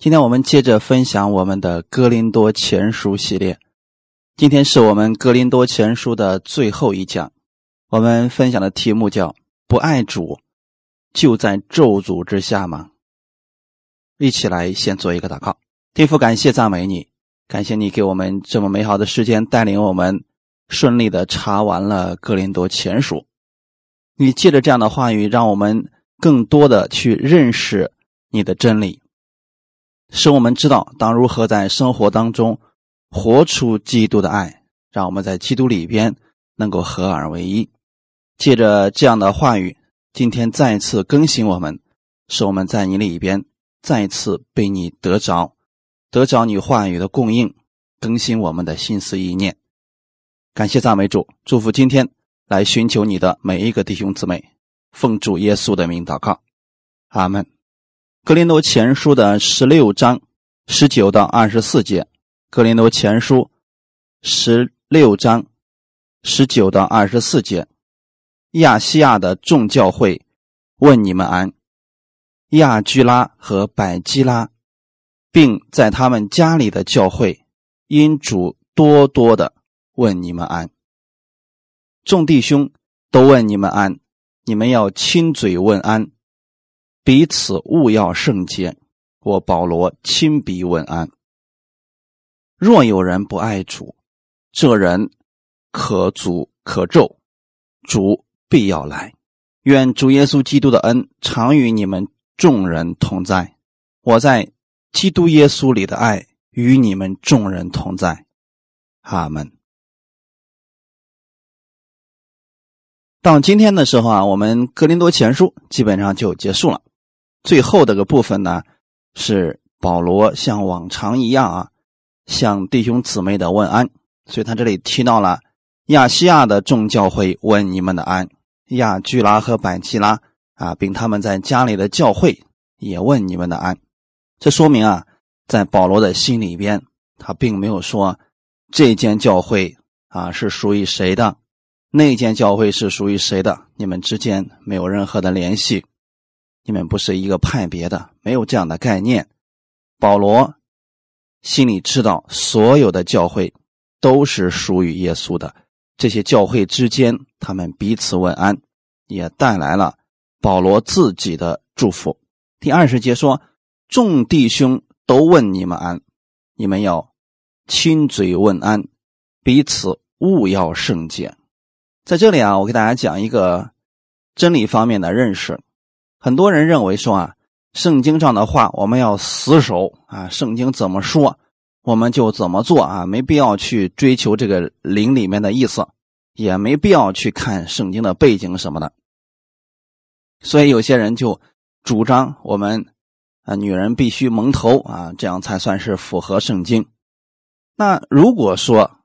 今天我们接着分享我们的《哥林多前书》系列。今天是我们《哥林多前书》的最后一讲。我们分享的题目叫“不爱主，就在咒诅之下吗？”一起来先做一个祷告。天父，感谢赞美你，感谢你给我们这么美好的时间，带领我们顺利的查完了《哥林多前书》。你借着这样的话语，让我们更多的去认识你的真理。使我们知道当如何在生活当中活出基督的爱，让我们在基督里边能够合二为一。借着这样的话语，今天再一次更新我们，使我们在你里边再一次被你得着，得着你话语的供应，更新我们的心思意念。感谢赞美主，祝福今天来寻求你的每一个弟兄姊妹，奉主耶稣的名祷告，阿门。格林多前书的十六章十九到二十四节，格林多前书十六章十九到二十四节，亚细亚的众教会问你们安，亚居拉和百基拉，并在他们家里的教会，因主多多的问你们安。众弟兄都问你们安，你们要亲嘴问安。彼此勿要圣洁，我保罗亲笔问安。若有人不爱主，这人可诅可咒，主必要来。愿主耶稣基督的恩常与你们众人同在。我在基督耶稣里的爱与你们众人同在。阿门。到今天的时候啊，我们格林多前书基本上就结束了。最后这个部分呢，是保罗像往常一样啊，向弟兄姊妹的问安。所以他这里提到了亚细亚的众教会问你们的安，亚居拉和百基拉啊，并他们在家里的教会也问你们的安。这说明啊，在保罗的心里边，他并没有说这间教会啊是属于谁的，那间教会是属于谁的，你们之间没有任何的联系。你们不是一个派别的，没有这样的概念。保罗心里知道，所有的教会都是属于耶稣的。这些教会之间，他们彼此问安，也带来了保罗自己的祝福。第二十节说：“众弟兄都问你们安，你们要亲嘴问安，彼此勿要圣洁。”在这里啊，我给大家讲一个真理方面的认识。很多人认为说啊，圣经上的话我们要死守啊，圣经怎么说我们就怎么做啊，没必要去追求这个灵里面的意思，也没必要去看圣经的背景什么的。所以有些人就主张我们啊，女人必须蒙头啊，这样才算是符合圣经。那如果说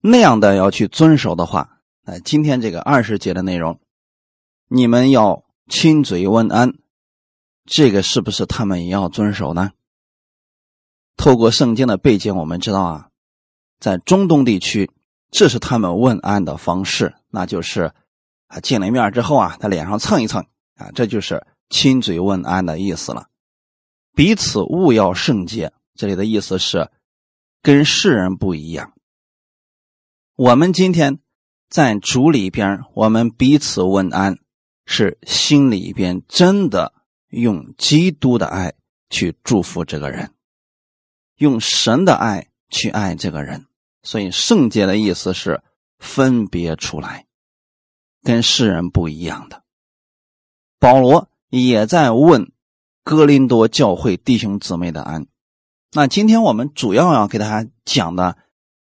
那样的要去遵守的话，那今天这个二十节的内容，你们要。亲嘴问安，这个是不是他们也要遵守呢？透过圣经的背景，我们知道啊，在中东地区，这是他们问安的方式，那就是啊见了面之后啊，在脸上蹭一蹭啊，这就是亲嘴问安的意思了。彼此勿要圣洁，这里的意思是跟世人不一样。我们今天在主里边，我们彼此问安。是心里边真的用基督的爱去祝福这个人，用神的爱去爱这个人，所以圣洁的意思是分别出来，跟世人不一样的。保罗也在问哥林多教会弟兄姊妹的安。那今天我们主要要给大家讲的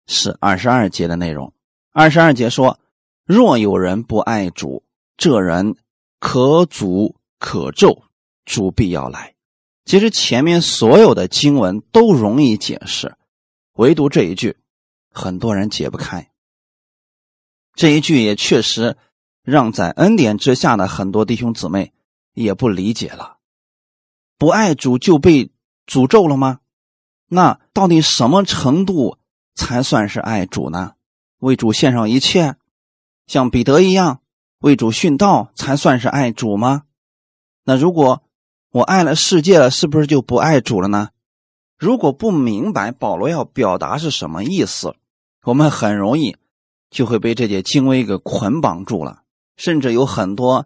是二十二节的内容。二十二节说：“若有人不爱主，这人。”可诅可咒，主必要来。其实前面所有的经文都容易解释，唯独这一句，很多人解不开。这一句也确实让在恩典之下的很多弟兄姊妹也不理解了。不爱主就被诅咒了吗？那到底什么程度才算是爱主呢？为主献上一切，像彼得一样。为主殉道才算是爱主吗？那如果我爱了世界了，是不是就不爱主了呢？如果不明白保罗要表达是什么意思，我们很容易就会被这些经文给捆绑住了，甚至有很多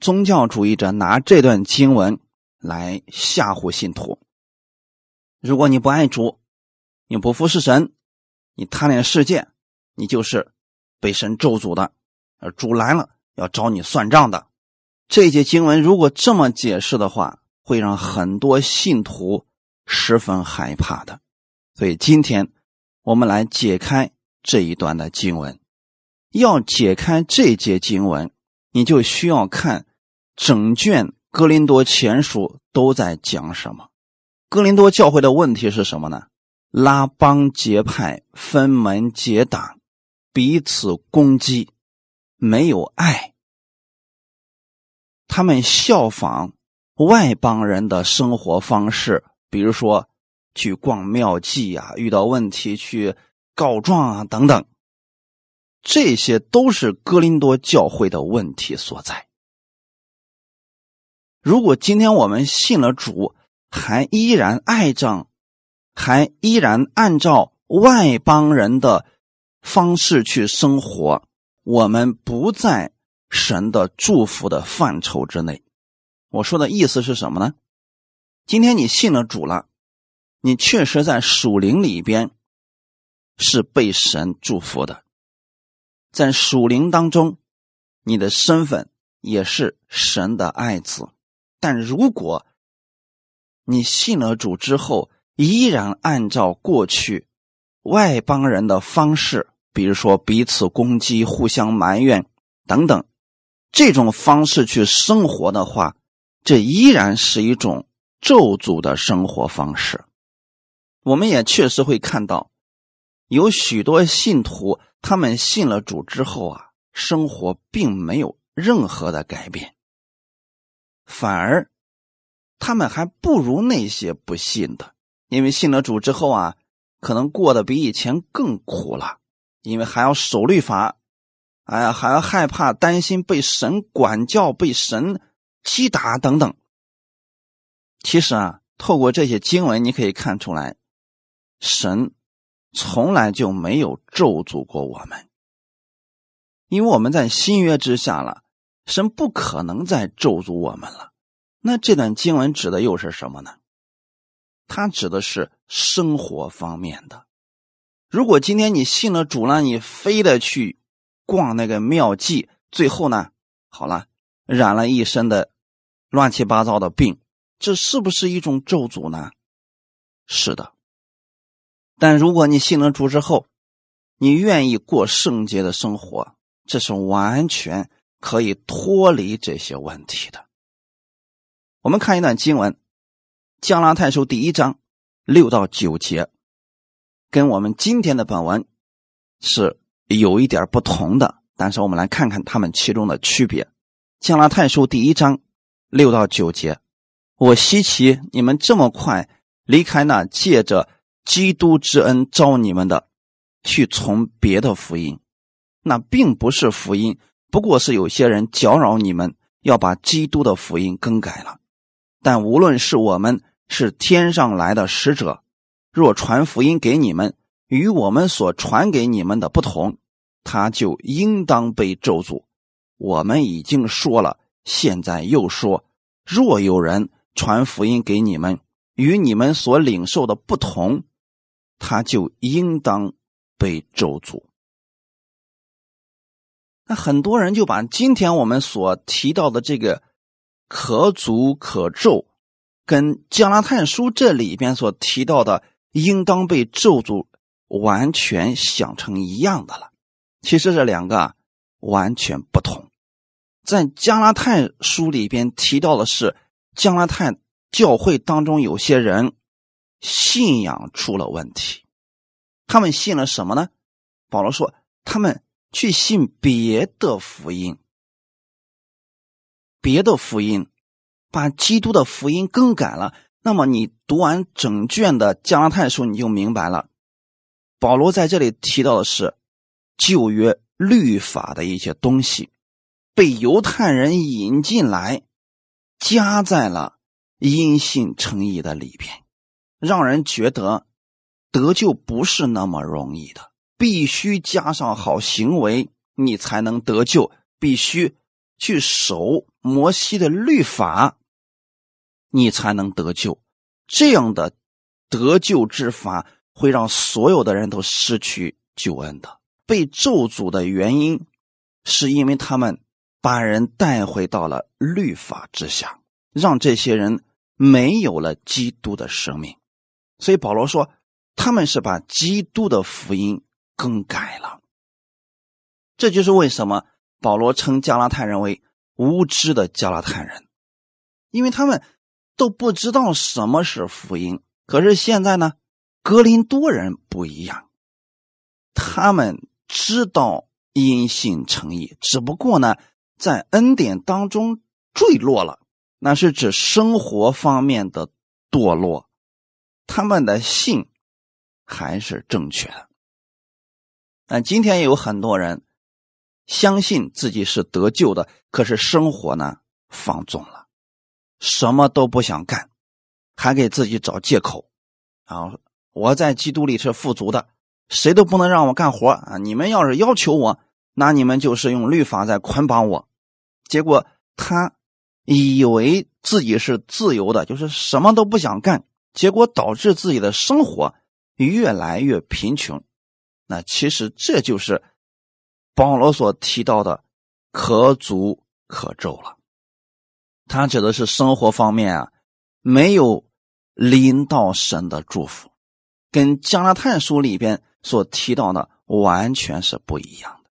宗教主义者拿这段经文来吓唬信徒。如果你不爱主，你不服侍神，你贪恋世界，你就是被神咒诅的，而主来了要找你算账的。这节经文如果这么解释的话，会让很多信徒。十分害怕的，所以今天我们来解开这一段的经文。要解开这节经文，你就需要看整卷《哥林多前书》都在讲什么。哥林多教会的问题是什么呢？拉帮结派、分门结党、彼此攻击，没有爱。他们效仿外邦人的生活方式。比如说，去逛庙祭啊，遇到问题去告状啊，等等，这些都是哥林多教会的问题所在。如果今天我们信了主，还依然爱着，还依然按照外邦人的方式去生活，我们不在神的祝福的范畴之内。我说的意思是什么呢？今天你信了主了，你确实在属灵里边是被神祝福的，在属灵当中，你的身份也是神的爱子。但如果你信了主之后，依然按照过去外邦人的方式，比如说彼此攻击、互相埋怨等等。这种方式去生活的话，这依然是一种。咒诅的生活方式，我们也确实会看到，有许多信徒，他们信了主之后啊，生活并没有任何的改变，反而他们还不如那些不信的，因为信了主之后啊，可能过得比以前更苦了，因为还要守律法，哎呀，还要害怕、担心被神管教、被神击打等等。其实啊，透过这些经文，你可以看出来，神从来就没有咒诅过我们，因为我们在新约之下了，神不可能再咒诅我们了。那这段经文指的又是什么呢？它指的是生活方面的。如果今天你信了主了，你非得去逛那个庙祭，最后呢，好了，染了一身的乱七八糟的病。这是不是一种咒诅呢？是的。但如果你信了主之后，你愿意过圣洁的生活，这是完全可以脱离这些问题的。我们看一段经文，《加拉太书》第一章六到九节，跟我们今天的本文是有一点不同的，但是我们来看看他们其中的区别。《加拉太书》第一章六到九节。我稀奇你们这么快离开那借着基督之恩招你们的，去从别的福音，那并不是福音，不过是有些人搅扰你们，要把基督的福音更改了。但无论是我们是天上来的使者，若传福音给你们，与我们所传给你们的不同，他就应当被咒诅。我们已经说了，现在又说，若有人。传福音给你们，与你们所领受的不同，他就应当被咒诅。那很多人就把今天我们所提到的这个可诅可咒，跟加拉太书这里边所提到的应当被咒诅，完全想成一样的了。其实这两个完全不同。在加拉太书里边提到的是。加拉太教会当中有些人信仰出了问题，他们信了什么呢？保罗说，他们去信别的福音，别的福音把基督的福音更改了。那么你读完整卷的加拉太书，你就明白了。保罗在这里提到的是旧约律法的一些东西，被犹太人引进来。加在了因信诚意的里边，让人觉得得救不是那么容易的，必须加上好行为，你才能得救。必须去守摩西的律法，你才能得救。这样的得救之法会让所有的人都失去救恩的。被咒诅的原因，是因为他们把人带回到了律法之下，让这些人没有了基督的生命。所以保罗说，他们是把基督的福音更改了。这就是为什么。保罗称加拉太人为无知的加拉太人，因为他们都不知道什么是福音。可是现在呢，格林多人不一样，他们知道因信称义，只不过呢，在恩典当中坠落了，那是指生活方面的堕落。他们的信还是正确的。但今天有很多人。相信自己是得救的，可是生活呢放纵了，什么都不想干，还给自己找借口。啊，我在基督里是富足的，谁都不能让我干活啊！你们要是要求我，那你们就是用律法在捆绑我。结果他以为自己是自由的，就是什么都不想干，结果导致自己的生活越来越贫穷。那其实这就是。保罗所提到的可足可咒了，他指的是生活方面啊，没有临到神的祝福，跟加拉太书里边所提到的完全是不一样的。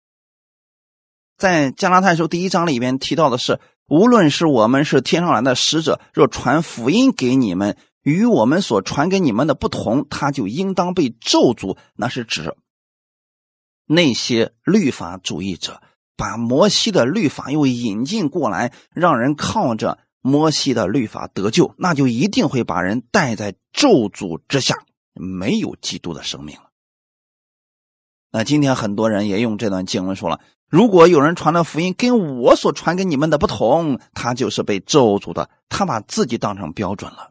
在加拉太书第一章里边提到的是，无论是我们是天上来的使者，若传福音给你们，与我们所传给你们的不同，他就应当被咒诅。那是指。那些律法主义者把摩西的律法又引进过来，让人靠着摩西的律法得救，那就一定会把人带在咒诅之下，没有基督的生命了。那今天很多人也用这段经文说了：如果有人传的福音跟我所传给你们的不同，他就是被咒诅的。他把自己当成标准了，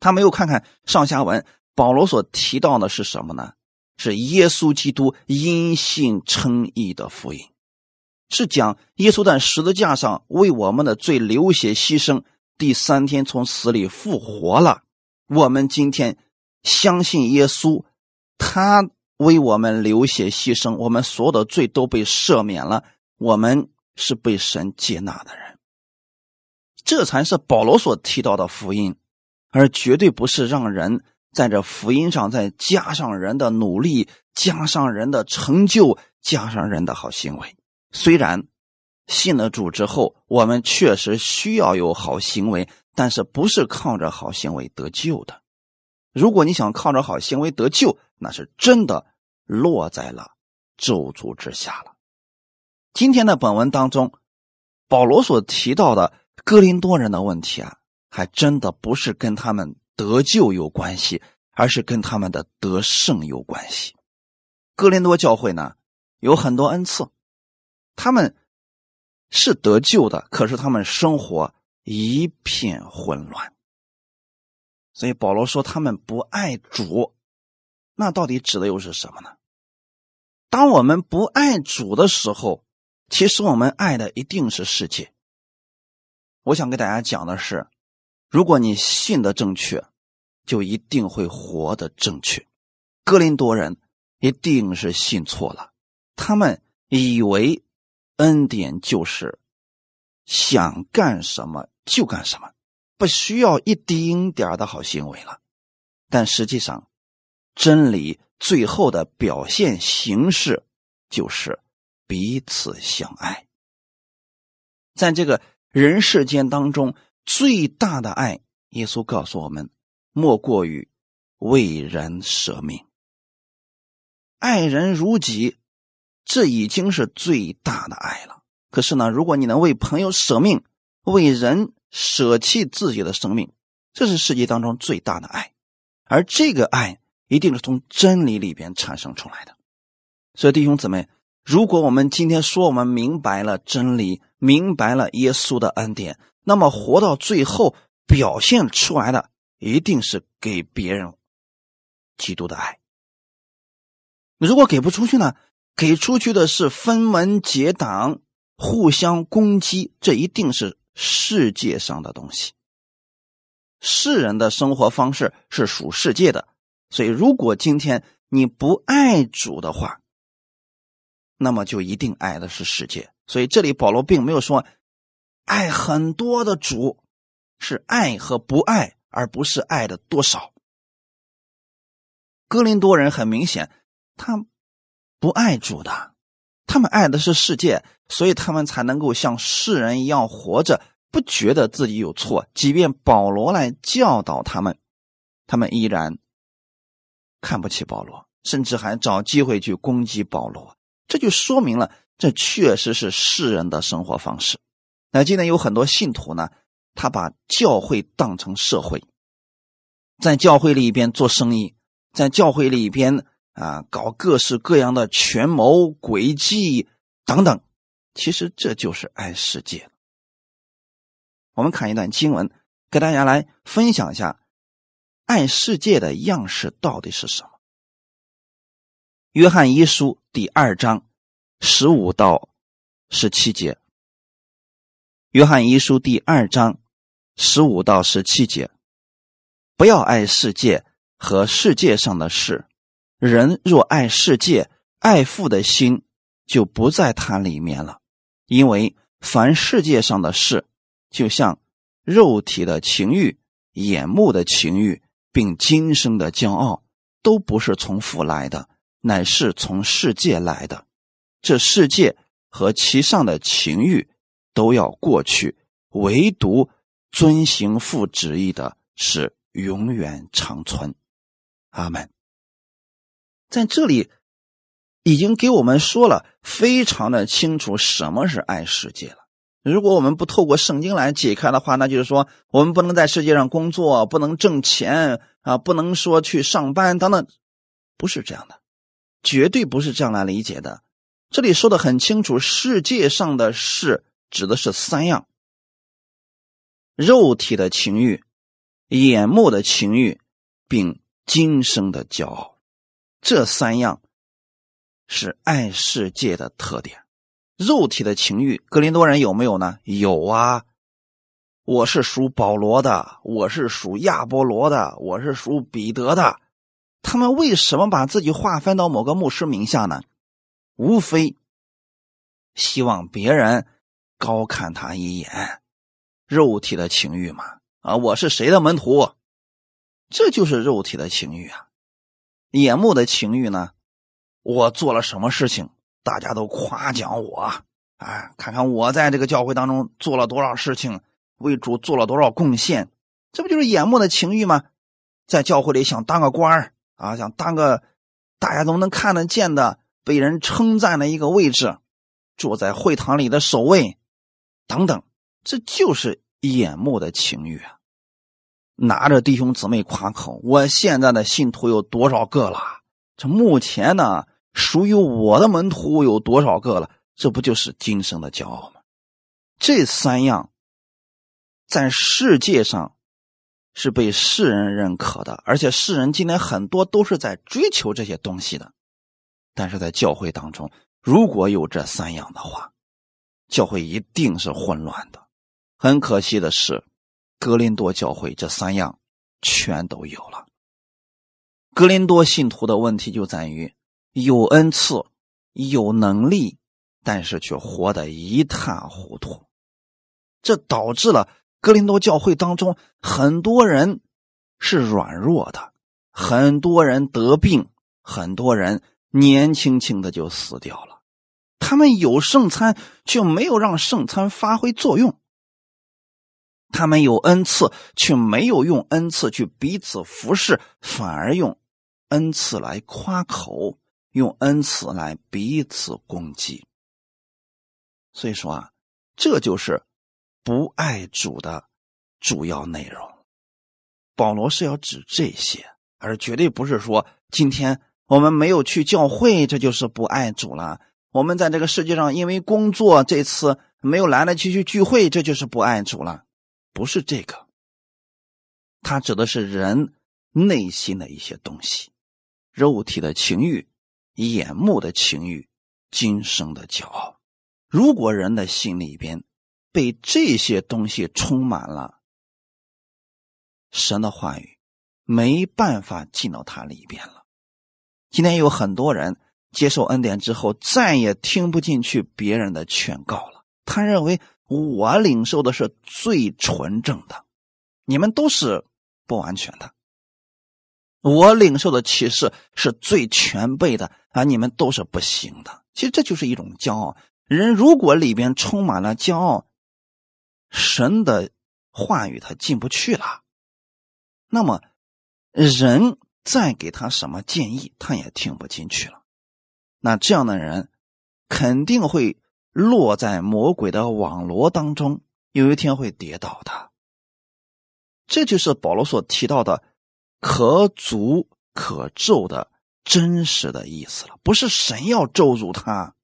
他没有看看上下文。保罗所提到的是什么呢？是耶稣基督因信称义的福音，是讲耶稣在十字架上为我们的罪流血牺牲，第三天从死里复活了。我们今天相信耶稣，他为我们流血牺牲，我们所有的罪都被赦免了，我们是被神接纳的人。这才是保罗所提到的福音，而绝对不是让人。在这福音上再加上人的努力，加上人的成就，加上人的好行为。虽然信了主之后，我们确实需要有好行为，但是不是靠着好行为得救的。如果你想靠着好行为得救，那是真的落在了咒诅之下了。今天的本文当中，保罗所提到的哥林多人的问题啊，还真的不是跟他们。得救有关系，而是跟他们的得胜有关系。哥林多教会呢，有很多恩赐，他们是得救的，可是他们生活一片混乱。所以保罗说他们不爱主，那到底指的又是什么呢？当我们不爱主的时候，其实我们爱的一定是世界。我想给大家讲的是。如果你信的正确，就一定会活得正确。哥林多人一定是信错了，他们以为恩典就是想干什么就干什么，不需要一丁点的好行为了。但实际上，真理最后的表现形式就是彼此相爱。在这个人世间当中。最大的爱，耶稣告诉我们，莫过于为人舍命，爱人如己，这已经是最大的爱了。可是呢，如果你能为朋友舍命，为人舍弃自己的生命，这是世界当中最大的爱，而这个爱一定是从真理里边产生出来的。所以，弟兄姊妹，如果我们今天说我们明白了真理，明白了耶稣的恩典。那么活到最后表现出来的一定是给别人基督的爱。如果给不出去呢？给出去的是分门结党、互相攻击，这一定是世界上的东西。世人的生活方式是属世界的，所以如果今天你不爱主的话，那么就一定爱的是世界。所以这里保罗并没有说爱很多的主，是爱和不爱，而不是爱的多少。哥林多人很明显，他。不爱主的，他们爱的是世界，所以他们才能够像世人一样活着，不觉得自己有错。即便保罗来教导他们，他们依然看不起保罗，甚至还找机会去攻击保罗。这就说明了，这确实是世人的生活方式。那今天有很多信徒呢，他把教会当成社会，在教会里边做生意，在教会里边。啊，搞各式各样的权谋诡计等等，其实这就是爱世界。我们看一段经文，给大家来分享一下爱世界的样式到底是什么。约翰一书第二章十五到十七节。约翰一书第二章十五到十七节，不要爱世界和世界上的事。人若爱世界，爱父的心就不在他里面了。因为凡世界上的事，就像肉体的情欲、眼目的情欲，并今生的骄傲，都不是从父来的，乃是从世界来的。这世界和其上的情欲都要过去，唯独遵行父旨意的是永远长存。阿门。在这里，已经给我们说了非常的清楚什么是爱世界了。如果我们不透过圣经来解开的话，那就是说我们不能在世界上工作，不能挣钱啊，不能说去上班等等，不是这样的，绝对不是这样来理解的。这里说的很清楚，世界上的事指的是三样：肉体的情欲、眼目的情欲，并今生的骄傲。这三样是爱世界的特点，肉体的情欲，格林多人有没有呢？有啊，我是属保罗的，我是属亚波罗的，我是属彼得的。他们为什么把自己划分到某个牧师名下呢？无非希望别人高看他一眼，肉体的情欲嘛。啊，我是谁的门徒？这就是肉体的情欲啊。眼目的情欲呢？我做了什么事情，大家都夸奖我，哎，看看我在这个教会当中做了多少事情，为主做了多少贡献，这不就是眼目的情欲吗？在教会里想当个官啊，想当个大家都能看得见的、被人称赞的一个位置，坐在会堂里的守卫，等等，这就是眼目的情欲啊。拿着弟兄姊妹夸口，我现在的信徒有多少个了？这目前呢，属于我的门徒有多少个了？这不就是今生的骄傲吗？这三样在世界上是被世人认可的，而且世人今天很多都是在追求这些东西的。但是在教会当中，如果有这三样的话，教会一定是混乱的。很可惜的是。格林多教会这三样全都有了。格林多信徒的问题就在于有恩赐、有能力，但是却活得一塌糊涂。这导致了格林多教会当中很多人是软弱的，很多人得病，很多人年轻轻的就死掉了。他们有圣餐，却没有让圣餐发挥作用。他们有恩赐，却没有用恩赐去彼此服侍，反而用恩赐来夸口，用恩赐来彼此攻击。所以说啊，这就是不爱主的主要内容。保罗是要指这些，而绝对不是说今天我们没有去教会，这就是不爱主了。我们在这个世界上因为工作这次没有来得及去聚会，这就是不爱主了。不是这个，它指的是人内心的一些东西，肉体的情欲、眼目的情欲、今生的骄傲。如果人的心里边被这些东西充满了，神的话语没办法进到他里边了。今天有很多人接受恩典之后，再也听不进去别人的劝告了。他认为我领受的是最纯正的，你们都是不完全的。我领受的启示是最全备的，啊，你们都是不行的。其实这就是一种骄傲。人如果里边充满了骄傲，神的话语他进不去了，那么人再给他什么建议，他也听不进去了。那这样的人肯定会落在魔鬼的网罗当中，有一天会跌倒的。这就是保罗所提到的“可诅可咒”的真实的意思了，不是神要咒诅他。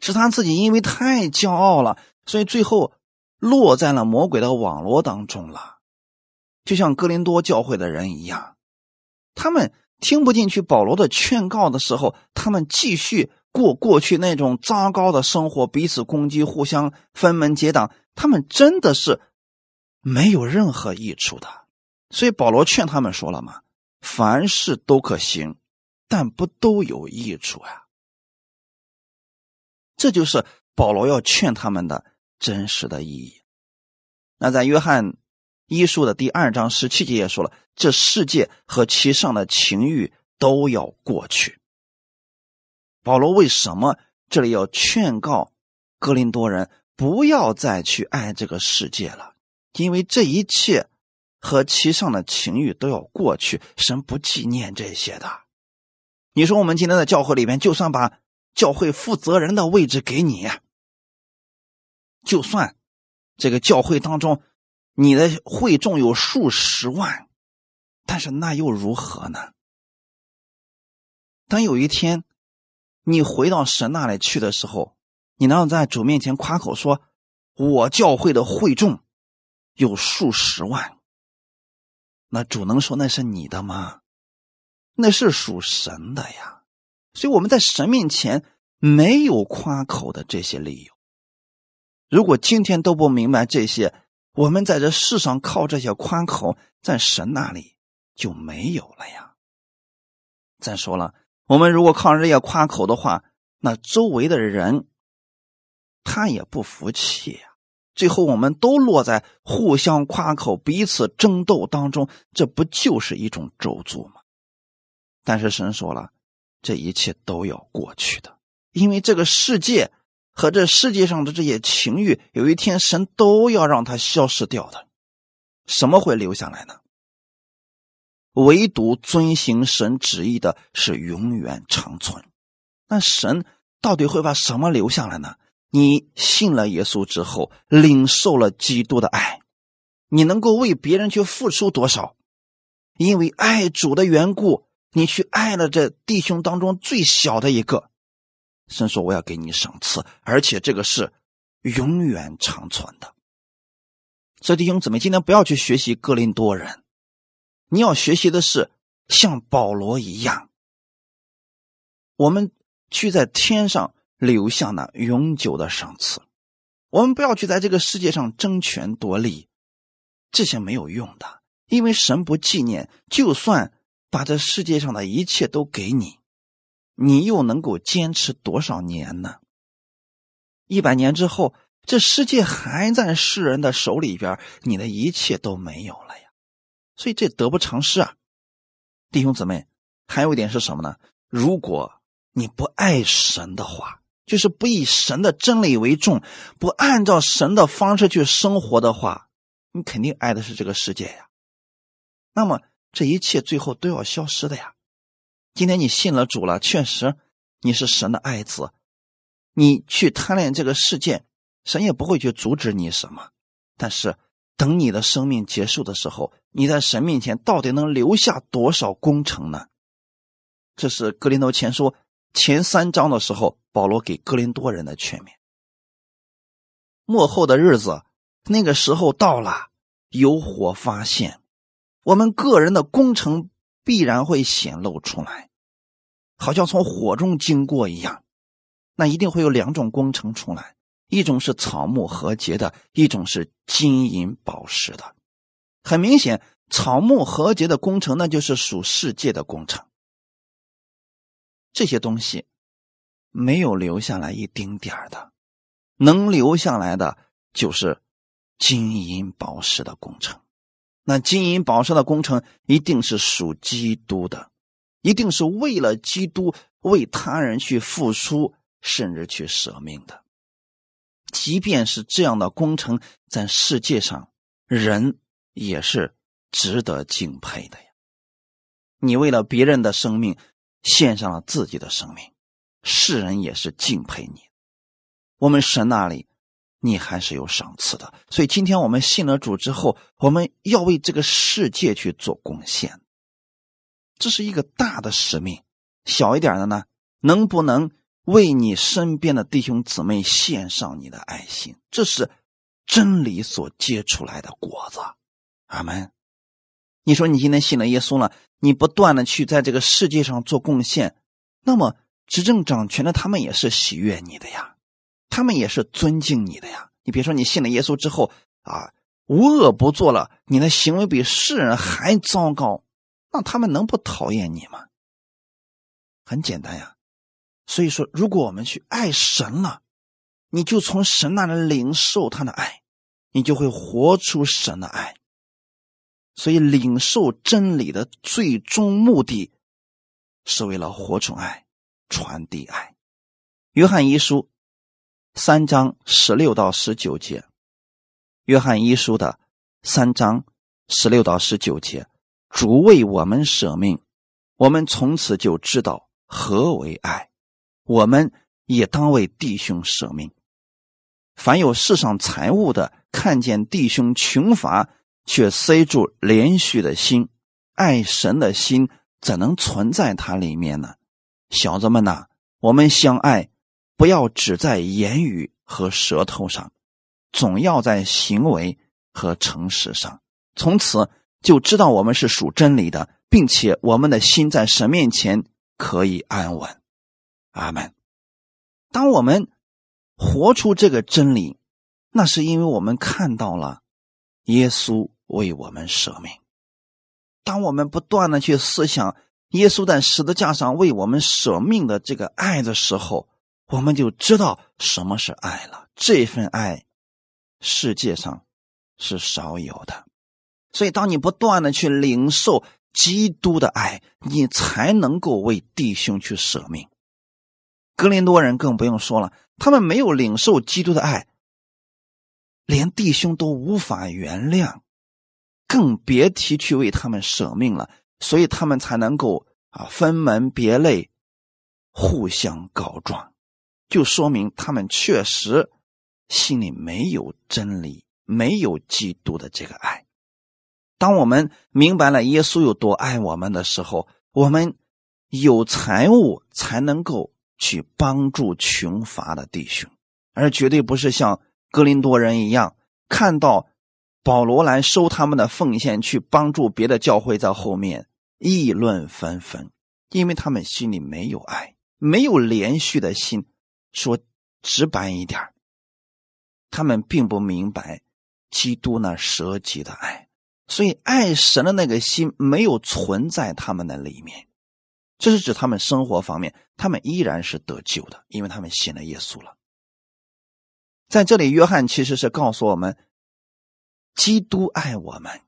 是他自己因为太骄傲了，所以最后落在了魔鬼的网络当中了，就像哥林多教会的人一样，他们听不进去保罗的劝告的时候，他们继续过过去那种糟糕的生活，彼此攻击，互相分门结党，他们真的是没有任何益处的。所以保罗劝他们说了嘛：“凡事都可行，但不都有益处呀。”这就是保罗要劝他们的真实的意义。那在约翰一书的第二章十七节也说了，这世界和其上的情欲都要过去。保罗为什么这里要劝告格林多人不要再去爱这个世界了？因为这一切和其上的情欲都要过去，神不纪念这些的。你说我们今天的教会里面，就算把。教会负责人的位置给你，就算这个教会当中你的会众有数十万，但是那又如何呢？当有一天你回到神那里去的时候，你能在主面前夸口说：“我教会的会众有数十万。”那主能说那是你的吗？那是属神的呀。所以我们在神面前没有夸口的这些理由。如果今天都不明白这些，我们在这世上靠这些夸口，在神那里就没有了呀。再说了，我们如果靠这些夸口的话，那周围的人他也不服气呀。最后我们都落在互相夸口、彼此争斗当中，这不就是一种咒诅吗？但是神说了。这一切都要过去的，因为这个世界和这世界上的这些情欲，有一天神都要让它消失掉的。什么会留下来呢？唯独遵行神旨意的是永远长存。那神到底会把什么留下来呢？你信了耶稣之后，领受了基督的爱，你能够为别人去付出多少？因为爱主的缘故。你去爱了这弟兄当中最小的一个，神说我要给你赏赐，而且这个是永远长存的。所以弟兄姊妹，今天不要去学习哥林多人，你要学习的是像保罗一样，我们去在天上留下那永久的赏赐。我们不要去在这个世界上争权夺利，这些没有用的，因为神不纪念，就算。把这世界上的一切都给你，你又能够坚持多少年呢？一百年之后，这世界还在世人的手里边，你的一切都没有了。所以这得不偿失啊，弟兄姊妹。还有一点是什么呢？如果你不爱神的话，就是不以神的真理为重，不按照神的方式去生活的话，你肯定爱的是这个世界呀。那么。这一切最后都要消失的呀！今天你信了主了，确实你是神的爱子，你去贪恋这个世界，神也不会去阻止你什么。但是等你的生命结束的时候，你在神面前到底能留下多少功程呢？这是格林多前书前三章的时候，保罗给格林多人的劝勉。末后的日子，那个时候到了。有火发现，我们个人的工程必然会显露出来，好像从火中经过一样。那一定会有两种工程出来，一种是草木和结的，一种是金银宝石的。很明显，草木和结的工程，那就是属世界的工程。这些东西没有留下来一丁点儿的，能留下来的就是金银宝石的工程。那金银宝石的工程一定是属基督的，一定是为了基督为他人去付出，甚至去舍命的。即便是这样的工程，在世界上人也是值得敬佩的呀。你为了别人的生命。献上了自己的生命，世人也是敬佩你。我们神那里，你还是有赏赐的。所以今天我们信了主之后，我们要为这个世界去做贡献。这是一个大的使命，小一点的呢，能不能为你身边的弟兄姊妹献上你的爱心？这是真理所结出来的果子。阿门。你说你今天信了耶稣了，你不断的去在这个世界上做贡献，那么执政掌权的他们也是喜悦你的呀，他们也是尊敬你的呀。你别说你信了耶稣之后啊，无恶不作了，你的行为比世人还糟糕，那他们能不讨厌你吗？很简单呀。所以说，如果我们去爱神了，你就从神那里领受他的爱，你就会活出神的爱。所以，领受真理的最终目的，是为了活出爱，传递爱。约翰一书三章十六到十九节，约翰一书的三章十六到十九节，主为我们舍命，我们从此就知道何为爱。我们也当为弟兄舍命。凡有世上财物的，看见弟兄穷乏。却塞住连续的心，爱神的心怎能存在它里面呢？小子们呐，我们相爱，不要只在言语和舌头上，总要在行为和诚实上。从此就知道我们是属真理的，并且我们的心在神面前可以安稳。阿门。当我们活出这个真理，那是因为我们看到了耶稣。为我们舍命。当我们不断的去思想耶稣在十字架上为我们舍命的这个爱的时候，我们就知道什么是爱了。这份爱，世界上是少有的。所以，当你不断的去领受基督的爱，你才能够为弟兄去舍命。格林多人更不用说了，他们没有领受基督的爱，连弟兄都无法原谅。更别提去为他们舍命了，所以他们才能够啊分门别类，互相告状，就说明他们确实心里没有真理，没有基督的这个爱。当我们明白了耶稣有多爱我们的时候，我们有财物才能够去帮助穷乏的弟兄，而绝对不是像哥林多人一样看到。保罗来收他们的奉献，去帮助别的教会，在后面议论纷纷，因为他们心里没有爱，没有连续的心。说直白一点，他们并不明白基督那舍己的爱，所以爱神的那个心没有存在他们的里面。这是指他们生活方面，他们依然是得救的，因为他们信了耶稣了。在这里，约翰其实是告诉我们。基督爱我们，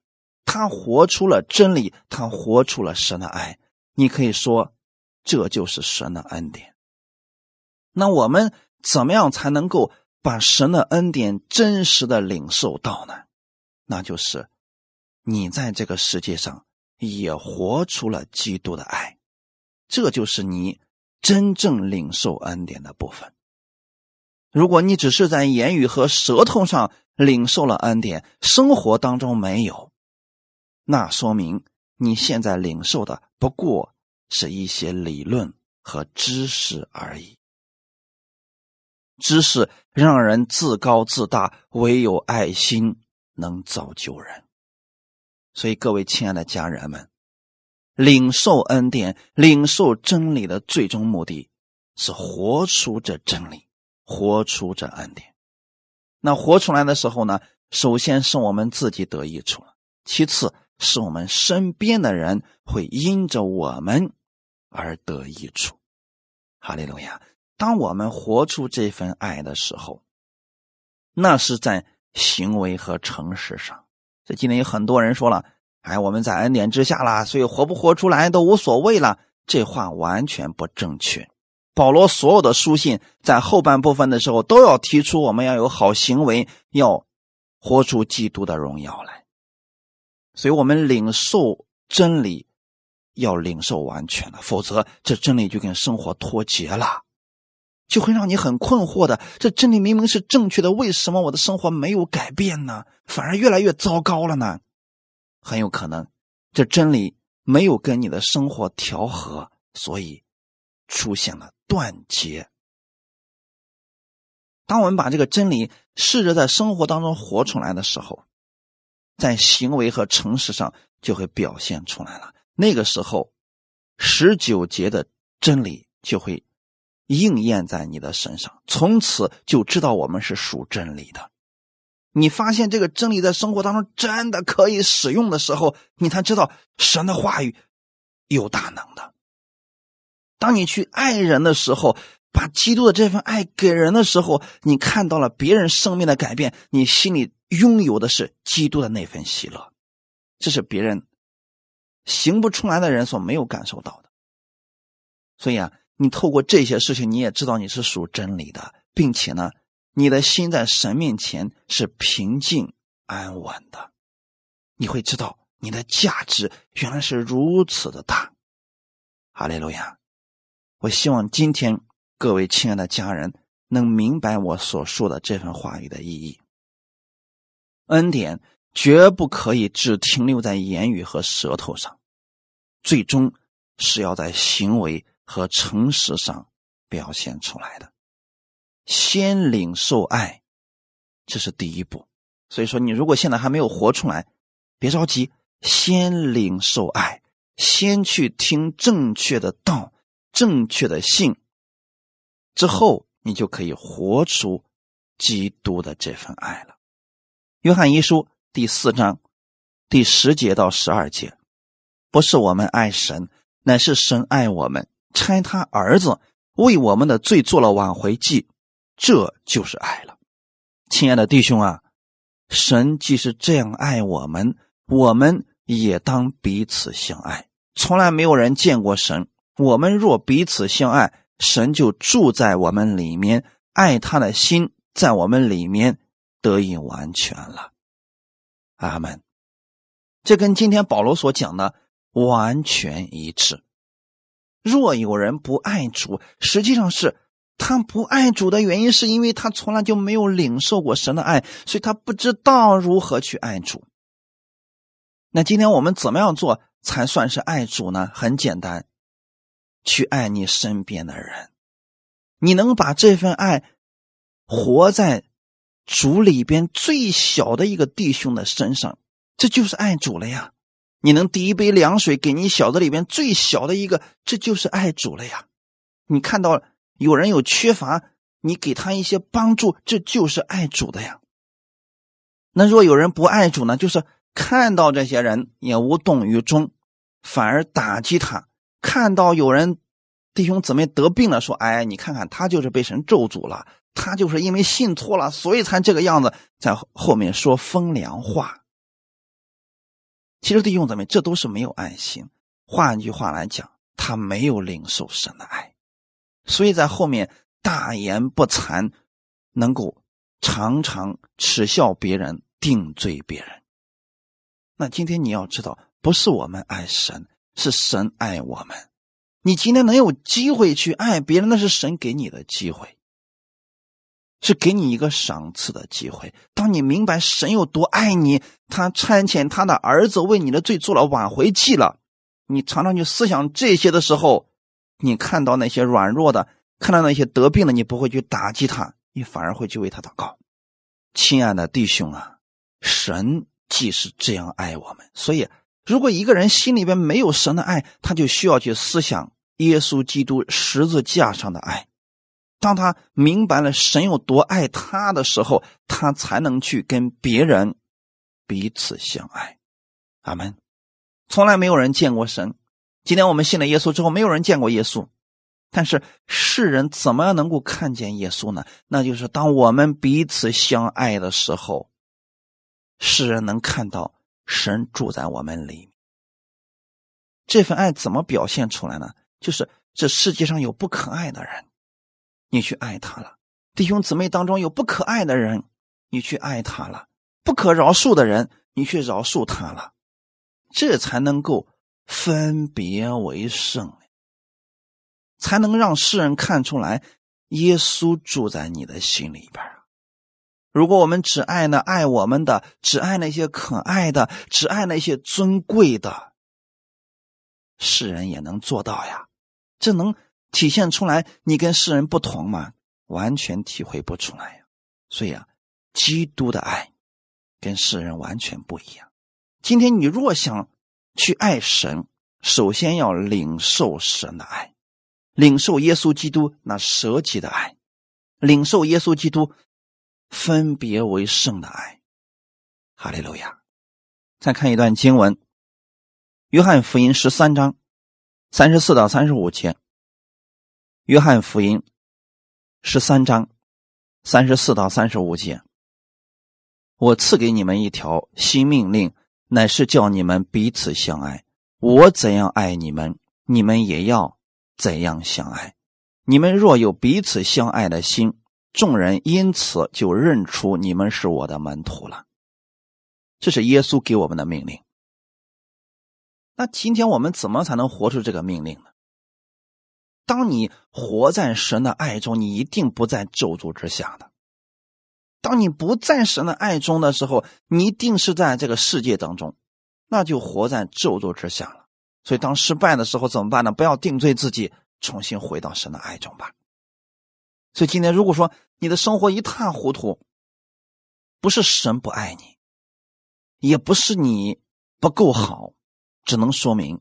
他活出了真理，他活出了神的爱。你可以说，这就是神的恩典。那我们怎么样才能够把神的恩典真实的领受到呢？那就是你在这个世界上也活出了基督的爱，这就是你真正领受恩典的部分。如果你只是在言语和舌头上，领受了恩典，生活当中没有，那说明你现在领受的不过是一些理论和知识而已。知识让人自高自大，唯有爱心能造就人。所以，各位亲爱的家人们，领受恩典、领受真理的最终目的是活出这真理，活出这恩典。那活出来的时候呢，首先是我们自己得益处了，其次是我们身边的人会因着我们而得益处。哈利路亚！当我们活出这份爱的时候，那是在行为和诚实上。这今天有很多人说了：“哎，我们在恩典之下啦，所以活不活出来都无所谓了。”这话完全不正确。保罗所有的书信在后半部分的时候都要提出，我们要有好行为，要活出基督的荣耀来。所以，我们领受真理要领受完全的，否则这真理就跟生活脱节了，就会让你很困惑的。这真理明明是正确的，为什么我的生活没有改变呢？反而越来越糟糕了呢？很有可能，这真理没有跟你的生活调和，所以出现了断节。当我们把这个真理试着在生活当中活出来的时候，在行为和诚实上就会表现出来了。那个时候，十九节的真理就会应验在你的身上，从此就知道我们是属真理的。你发现这个真理在生活当中真的可以使用的时候，你才知道神的话语有大能的。当你去爱人的时候，把基督的这份爱给人的时候，你看到了别人生命的改变，你心里拥有的是基督的那份喜乐，这是别人行不出来的人所没有感受到的。所以啊，你透过这些事情，你也知道你是属真理的，并且呢。你的心在神面前是平静安稳的，你会知道你的价值原来是如此的大。哈利路亚！我希望今天各位亲爱的家人能明白我所说的这份话语的意义。恩典绝不可以只停留在言语和舌头上，最终是要在行为和诚实上表现出来的。先领受爱，这是第一步。所以说，你如果现在还没有活出来，别着急，先领受爱，先去听正确的道、正确的信，之后你就可以活出基督的这份爱了。约翰一书第四章第十节到十二节，不是我们爱神，乃是神爱我们，差他儿子为我们的罪做了挽回祭。这就是爱了，亲爱的弟兄啊，神既是这样爱我们，我们也当彼此相爱。从来没有人见过神，我们若彼此相爱，神就住在我们里面，爱他的心在我们里面得以完全了。阿门。这跟今天保罗所讲的完全一致。若有人不爱主，实际上是。他不爱主的原因，是因为他从来就没有领受过神的爱，所以他不知道如何去爱主。那今天我们怎么样做才算是爱主呢？很简单，去爱你身边的人。你能把这份爱活在主里边最小的一个弟兄的身上，这就是爱主了呀。你能递一杯凉水给你小子里边最小的一个，这就是爱主了呀。你看到。有人有缺乏，你给他一些帮助，这就是爱主的呀。那若有人不爱主呢？就是看到这些人也无动于衷，反而打击他。看到有人弟兄姊妹得病了，说：“哎，你看看他就是被神咒诅了，他就是因为信错了，所以才这个样子。”在后面说风凉话。其实弟兄姊妹，这都是没有爱心。换句话来讲，他没有领受神的爱。所以在后面大言不惭，能够常常耻笑别人、定罪别人。那今天你要知道，不是我们爱神，是神爱我们。你今天能有机会去爱别人，那是神给你的机会，是给你一个赏赐的机会。当你明白神有多爱你，他差遣他的儿子为你的罪做了挽回祭了，你常常去思想这些的时候。你看到那些软弱的，看到那些得病的，你不会去打击他，你反而会去为他祷告。亲爱的弟兄啊，神既是这样爱我们。所以，如果一个人心里边没有神的爱，他就需要去思想耶稣基督十字架上的爱。当他明白了神有多爱他的时候，他才能去跟别人彼此相爱。阿门。从来没有人见过神。今天我们信了耶稣之后，没有人见过耶稣。但是世人怎么样能够看见耶稣呢？那就是当我们彼此相爱的时候，世人能看到神住在我们里面。这份爱怎么表现出来呢？就是这世界上有不可爱的人，你去爱他了；弟兄姊妹当中有不可爱的人，你去爱他了；不可饶恕的人，你去饶恕他了。这才能够分别为圣。才能让世人看出来，耶稣住在你的心里边啊如果我们只爱那爱我们的，只爱那些可爱的，只爱那些尊贵的，世人也能做到呀。这能体现出来你跟世人不同吗？完全体会不出来呀。所以啊，基督的爱跟世人完全不一样。今天你若想去爱神，首先要领受神的爱。领受耶稣基督那舍己的爱，领受耶稣基督分别为圣的爱。哈利路亚！再看一段经文，《约翰福音》十三章三十四到三十五节，《约翰福音》十三章三十四到三十五节。我赐给你们一条新命令，乃是叫你们彼此相爱。我怎样爱你们，你们也要。怎样相爱？你们若有彼此相爱的心，众人因此就认出你们是我的门徒了。这是耶稣给我们的命令。那今天我们怎么才能活出这个命令呢？当你活在神的爱中，你一定不在咒诅之下的。当你不在神的爱中的时候，你一定是在这个世界当中，那就活在咒诅之下了。所以，当失败的时候怎么办呢？不要定罪自己，重新回到神的爱中吧。所以，今天如果说你的生活一塌糊涂，不是神不爱你，也不是你不够好，只能说明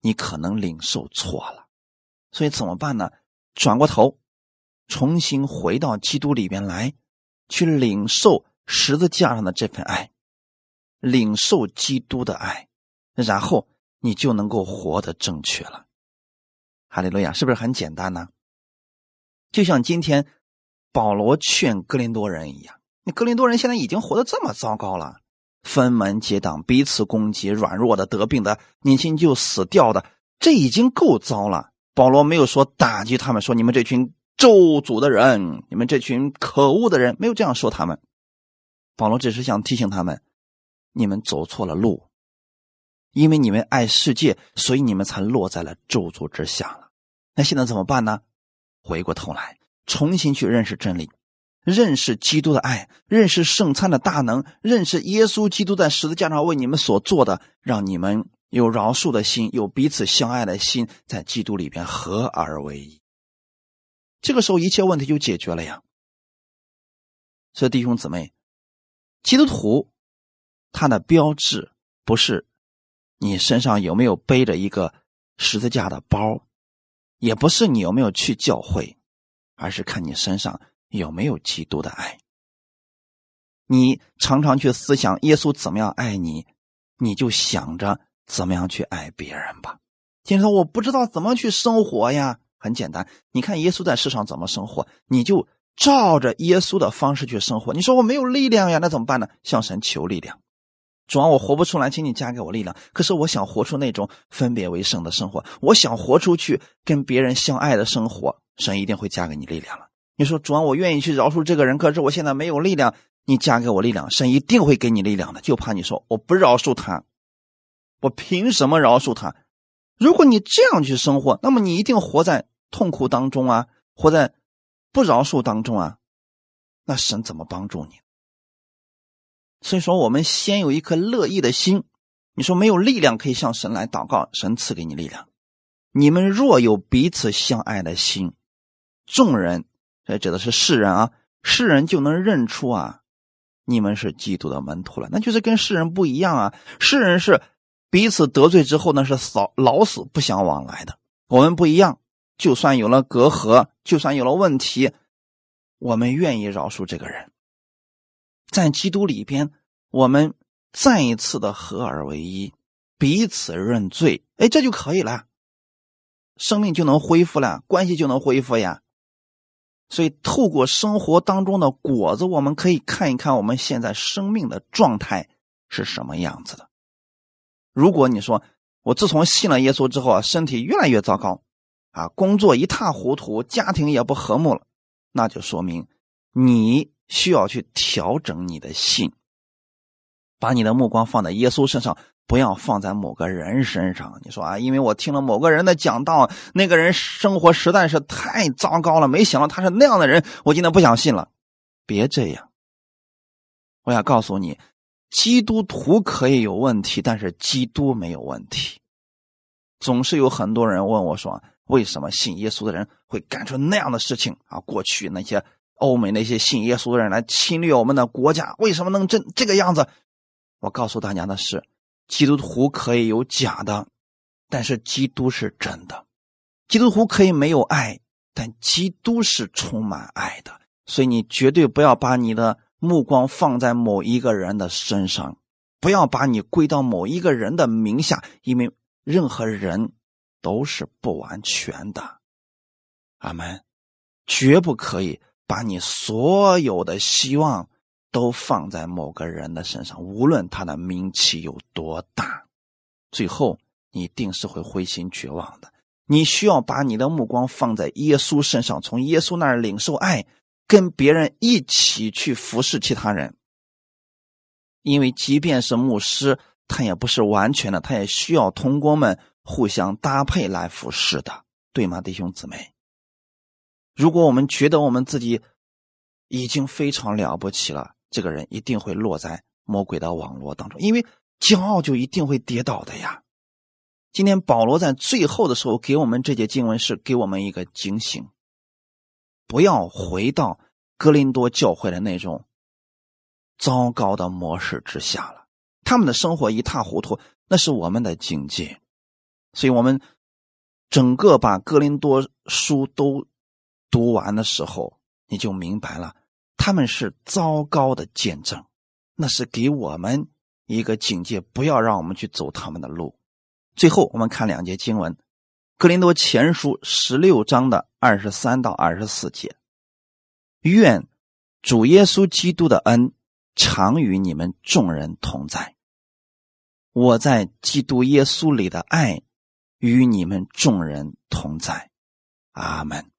你可能领受错了。所以怎么办呢？转过头，重新回到基督里边来，去领受十字架上的这份爱，领受基督的爱，然后。你就能够活得正确了，哈利路亚，是不是很简单呢？就像今天保罗劝格林多人一样，你格林多人现在已经活得这么糟糕了，分门结党，彼此攻击，软弱的、得病的、年轻就死掉的，这已经够糟了。保罗没有说打击他们，说你们这群咒诅的人，你们这群可恶的人，没有这样说他们。保罗只是想提醒他们，你们走错了路。因为你们爱世界，所以你们才落在了咒诅之下了。那现在怎么办呢？回过头来，重新去认识真理，认识基督的爱，认识圣餐的大能，认识耶稣基督在十字架上为你们所做的，让你们有饶恕的心，有彼此相爱的心，在基督里边合而为一。这个时候，一切问题就解决了呀。所以弟兄姊妹，基督徒他的标志不是。你身上有没有背着一个十字架的包？也不是你有没有去教会，而是看你身上有没有基督的爱。你常常去思想耶稣怎么样爱你，你就想着怎么样去爱别人吧。今天我不知道怎么去生活呀，很简单，你看耶稣在世上怎么生活，你就照着耶稣的方式去生活。你说我没有力量呀，那怎么办呢？向神求力量。主要我活不出来，请你加给我力量。可是我想活出那种分别为圣的生活，我想活出去跟别人相爱的生活，神一定会加给你力量了。你说主要我愿意去饶恕这个人，可是我现在没有力量，你加给我力量，神一定会给你力量的。就怕你说我不饶恕他，我凭什么饶恕他？如果你这样去生活，那么你一定活在痛苦当中啊，活在不饶恕当中啊，那神怎么帮助你？所以说，我们先有一颗乐意的心。你说没有力量可以向神来祷告，神赐给你力量。你们若有彼此相爱的心，众人，这指的是世人啊，世人就能认出啊，你们是基督的门徒了，那就是跟世人不一样啊！世人是彼此得罪之后呢，是老老死不相往来的。我们不一样，就算有了隔阂，就算有了问题，我们愿意饶恕这个人。在基督里边，我们再一次的合而为一，彼此认罪，哎，这就可以了，生命就能恢复了，关系就能恢复呀。所以，透过生活当中的果子，我们可以看一看我们现在生命的状态是什么样子的。如果你说我自从信了耶稣之后啊，身体越来越糟糕，啊，工作一塌糊涂，家庭也不和睦了，那就说明你需要去调整你的心，把你的目光放在耶稣身上。不要放在某个人身上。你说啊，因为我听了某个人的讲道，那个人生活实在是太糟糕了，没想到他是那样的人，我今天不想信了。别这样，我要告诉你，基督徒可以有问题，但是基督没有问题。总是有很多人问我说，为什么信耶稣的人会干出那样的事情啊？过去那些欧美那些信耶稣的人来侵略我们的国家，为什么能这这个样子？我告诉大家的是。基督徒可以有假的，但是基督是真的。基督徒可以没有爱，但基督是充满爱的。所以你绝对不要把你的目光放在某一个人的身上，不要把你归到某一个人的名下，因为任何人都是不完全的。阿门。绝不可以把你所有的希望。都放在某个人的身上，无论他的名气有多大，最后你一定是会灰心绝望的。你需要把你的目光放在耶稣身上，从耶稣那儿领受爱，跟别人一起去服侍其他人。因为即便是牧师，他也不是完全的，他也需要同工们互相搭配来服侍的，对吗，弟兄姊妹？如果我们觉得我们自己已经非常了不起了，这个人一定会落在魔鬼的网络当中，因为骄傲就一定会跌倒的呀。今天保罗在最后的时候给我们这节经文是给我们一个警醒，不要回到格林多教会的那种糟糕的模式之下了。他们的生活一塌糊涂，那是我们的境界。所以，我们整个把格林多书都读完的时候，你就明白了。他们是糟糕的见证，那是给我们一个警戒，不要让我们去走他们的路。最后，我们看两节经文，《格林多前书》十六章的二十三到二十四节：愿主耶稣基督的恩常与你们众人同在。我在基督耶稣里的爱与你们众人同在。阿门。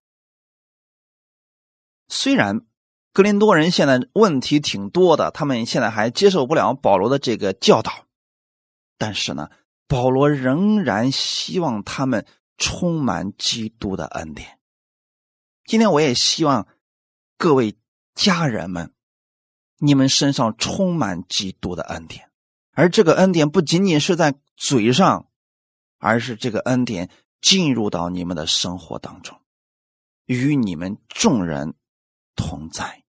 虽然。格林多人现在问题挺多的，他们现在还接受不了保罗的这个教导，但是呢，保罗仍然希望他们充满基督的恩典。今天我也希望各位家人们，你们身上充满基督的恩典，而这个恩典不仅仅是在嘴上，而是这个恩典进入到你们的生活当中，与你们众人同在。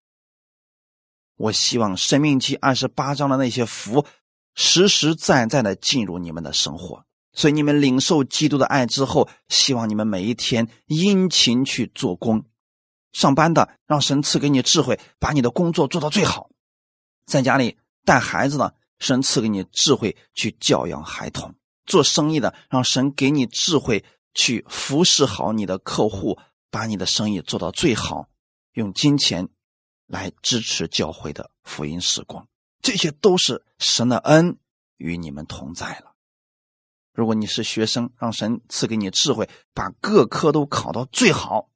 我希望《生命期》二十八章的那些福，实实在在的进入你们的生活。所以你们领受基督的爱之后，希望你们每一天殷勤去做工。上班的，让神赐给你智慧，把你的工作做到最好；在家里带孩子的，神赐给你智慧去教养孩童；做生意的，让神给你智慧去服侍好你的客户，把你的生意做到最好。用金钱。来支持教会的福音时光，这些都是神的恩与你们同在了。如果你是学生，让神赐给你智慧，把各科都考到最好，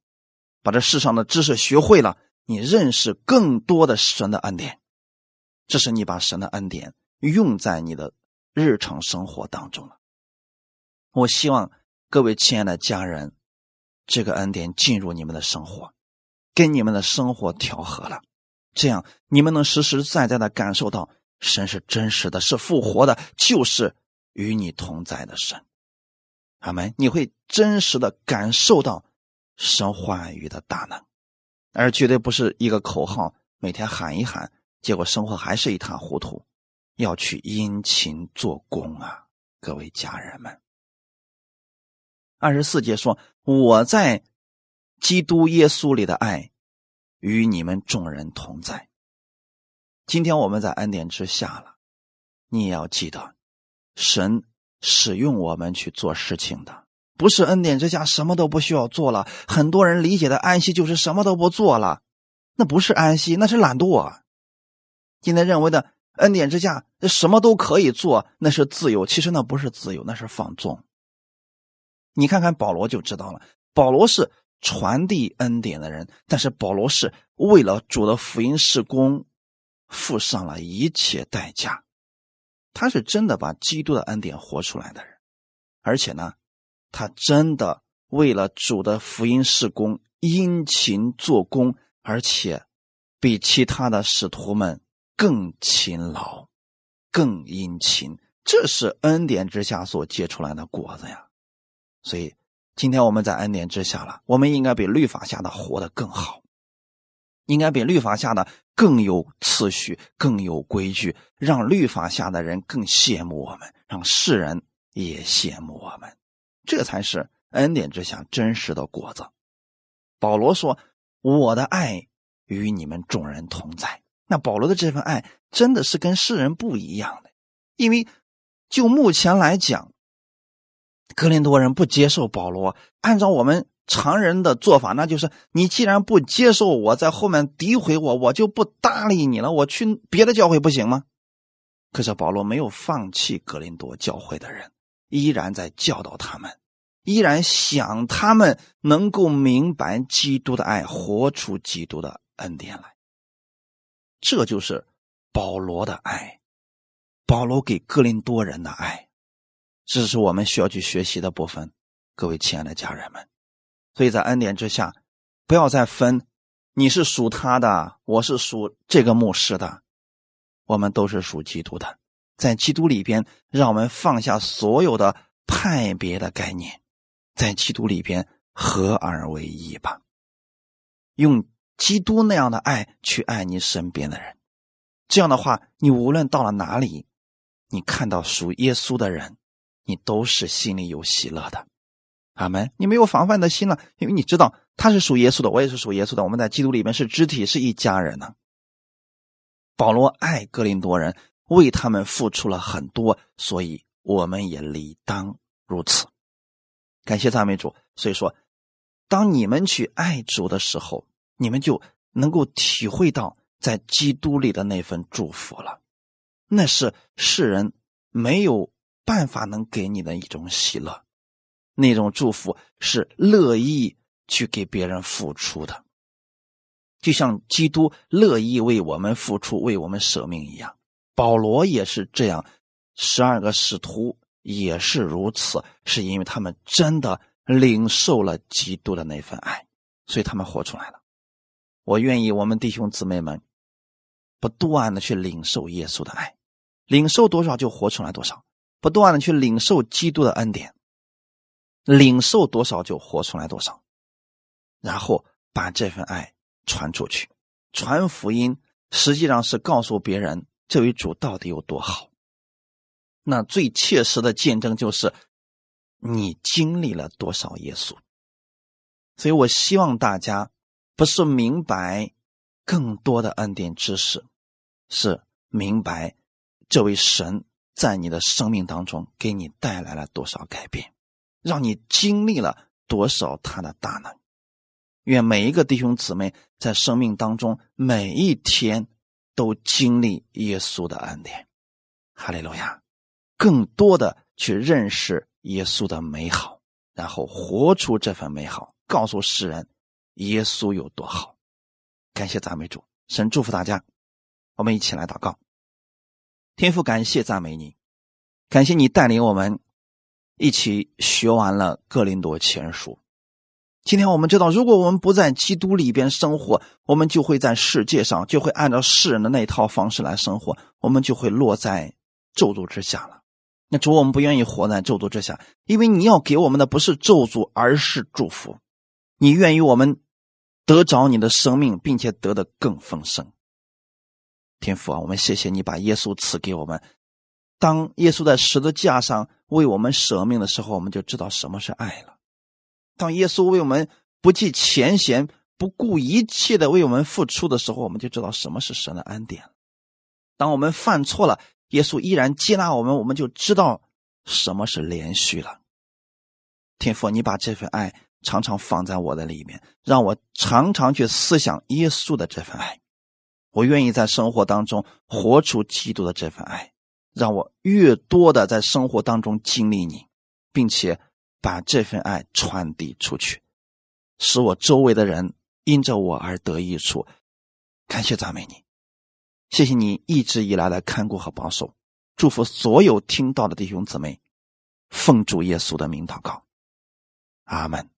把这世上的知识学会了，你认识更多的神的恩典，这是你把神的恩典用在你的日常生活当中了。我希望各位亲爱的家人，这个恩典进入你们的生活。跟你们的生活调和了，这样你们能实实在在的感受到神是真实的，是复活的，就是与你同在的神。阿门！你会真实的感受到神话语的大能，而绝对不是一个口号，每天喊一喊结果生活还是一塌糊涂，要去殷勤做工啊，各位家人们。二十四节说：“我在基督耶稣里的爱与你们众人同在。”今天我们在恩典之下了，你也要记得，神使用我们去做事情的，不是恩典之下什么都不需要做了。很多人理解的安息就是什么都不做了，那不是安息，那是懒惰。啊。今天认为的恩典之下什么都可以做，那是自由，其实那不是自由，那是放纵。你看看保罗就知道了，保罗是传递恩典的人，但是保罗是为了主的福音事工。付上了一切代价，他是真的把基督的恩典活出来的人，而且呢，他真的为了主的福音事工殷勤做工，而且比其他的使徒们更勤劳、更殷勤。这是恩典之下所结出来的果子呀。所以，今天我们在恩典之下了，我们应该比律法下的活得更好。应该比律法下的更有次序、更有规矩，让律法下的人更羡慕我们，让世人也羡慕我们，这才是恩典之下真实的果子。保罗说：“我的爱与你们众人同在。”那保罗的这份爱真的是跟世人不一样的，因为就目前来讲，格林多人不接受保罗，按照我们。常人的做法，那就是你既然不接受我，在后面诋毁我，我就不搭理你了。我去别的教会不行吗？可是保罗没有放弃格林多教会的人，依然在教导他们，依然想他们能够明白基督的爱，活出基督的恩典来。这就是保罗的爱，保罗给格林多人的爱，这是我们需要去学习的部分。各位亲爱的家人们。所以在恩典之下，不要再分，你是属他的，我是属这个牧师的，我们都是属基督的。在基督里边，让我们放下所有的派别的概念，在基督里边合而为一吧。用基督那样的爱去爱你身边的人，这样的话，你无论到了哪里，你看到属耶稣的人，你都是心里有喜乐的。阿门！你没有防范的心了，因为你知道他是属耶稣的，我也是属耶稣的，我们在基督里面是肢体，是一家人呢。保罗爱哥林多人，为他们付出了很多，所以我们也理当如此。感谢赞美主。所以说，当你们去爱主的时候，你们就能够体会到在基督里的那份祝福了，那是世人没有办法能给你的一种喜乐。那种祝福是乐意去给别人付出的，就像基督乐意为我们付出、为我们舍命一样。保罗也是这样，十二个使徒也是如此，是因为他们真的领受了基督的那份爱，所以他们活出来了。我愿意我们弟兄姊妹们不断的去领受耶稣的爱，领受多少就活出来多少，不断的去领受基督的恩典。领受多少就活出来多少，然后把这份爱传出去，传福音实际上是告诉别人这位主到底有多好。那最切实的见证就是你经历了多少耶稣。所以我希望大家不是明白更多的恩典知识，是明白这位神在你的生命当中给你带来了多少改变。让你经历了多少他的大能？愿每一个弟兄姊妹在生命当中每一天都经历耶稣的恩典，哈利路亚！更多的去认识耶稣的美好，然后活出这份美好，告诉世人耶稣有多好。感谢赞美主，神祝福大家。我们一起来祷告，天父，感谢赞美你，感谢你带领我们。一起学完了《哥林多前书》，今天我们知道，如果我们不在基督里边生活，我们就会在世界上，就会按照世人的那套方式来生活，我们就会落在咒诅之下了。那主，我们不愿意活在咒诅之下，因为你要给我们的不是咒诅，而是祝福。你愿意我们得着你的生命，并且得的更丰盛。天父啊，我们谢谢你把耶稣赐给我们。当耶稣在十字架上为我们舍命的时候，我们就知道什么是爱了。当耶稣为我们不计前嫌、不顾一切的为我们付出的时候，我们就知道什么是神的恩典。当我们犯错了，耶稣依然接纳我们，我们就知道什么是连续了。天父，你把这份爱常常放在我的里面，让我常常去思想耶稣的这份爱。我愿意在生活当中活出基督的这份爱，让我越多的在生活当中经历你，并且把这份爱传递出去，使我周围的人因着我而得益处。感谢赞美你，谢谢你一直以来的看顾和保守，祝福所有听到的弟兄姊妹，奉主耶稣的名祷告，阿门。